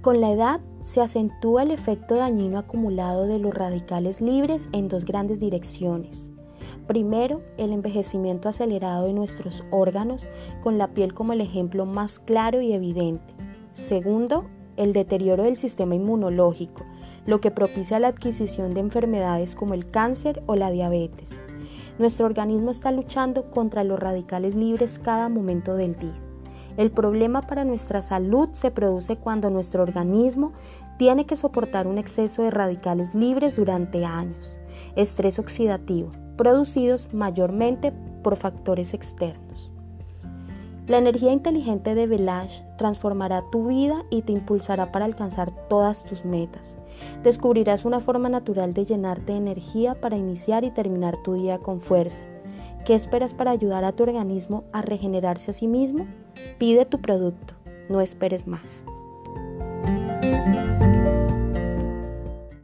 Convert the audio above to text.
Con la edad se acentúa el efecto dañino acumulado de los radicales libres en dos grandes direcciones. Primero, el envejecimiento acelerado de nuestros órganos, con la piel como el ejemplo más claro y evidente. Segundo, el deterioro del sistema inmunológico, lo que propicia la adquisición de enfermedades como el cáncer o la diabetes. Nuestro organismo está luchando contra los radicales libres cada momento del día. El problema para nuestra salud se produce cuando nuestro organismo tiene que soportar un exceso de radicales libres durante años. Estrés oxidativo, producidos mayormente por factores externos. La energía inteligente de Velash transformará tu vida y te impulsará para alcanzar todas tus metas. Descubrirás una forma natural de llenarte de energía para iniciar y terminar tu día con fuerza. ¿Qué esperas para ayudar a tu organismo a regenerarse a sí mismo? Pide tu producto, no esperes más.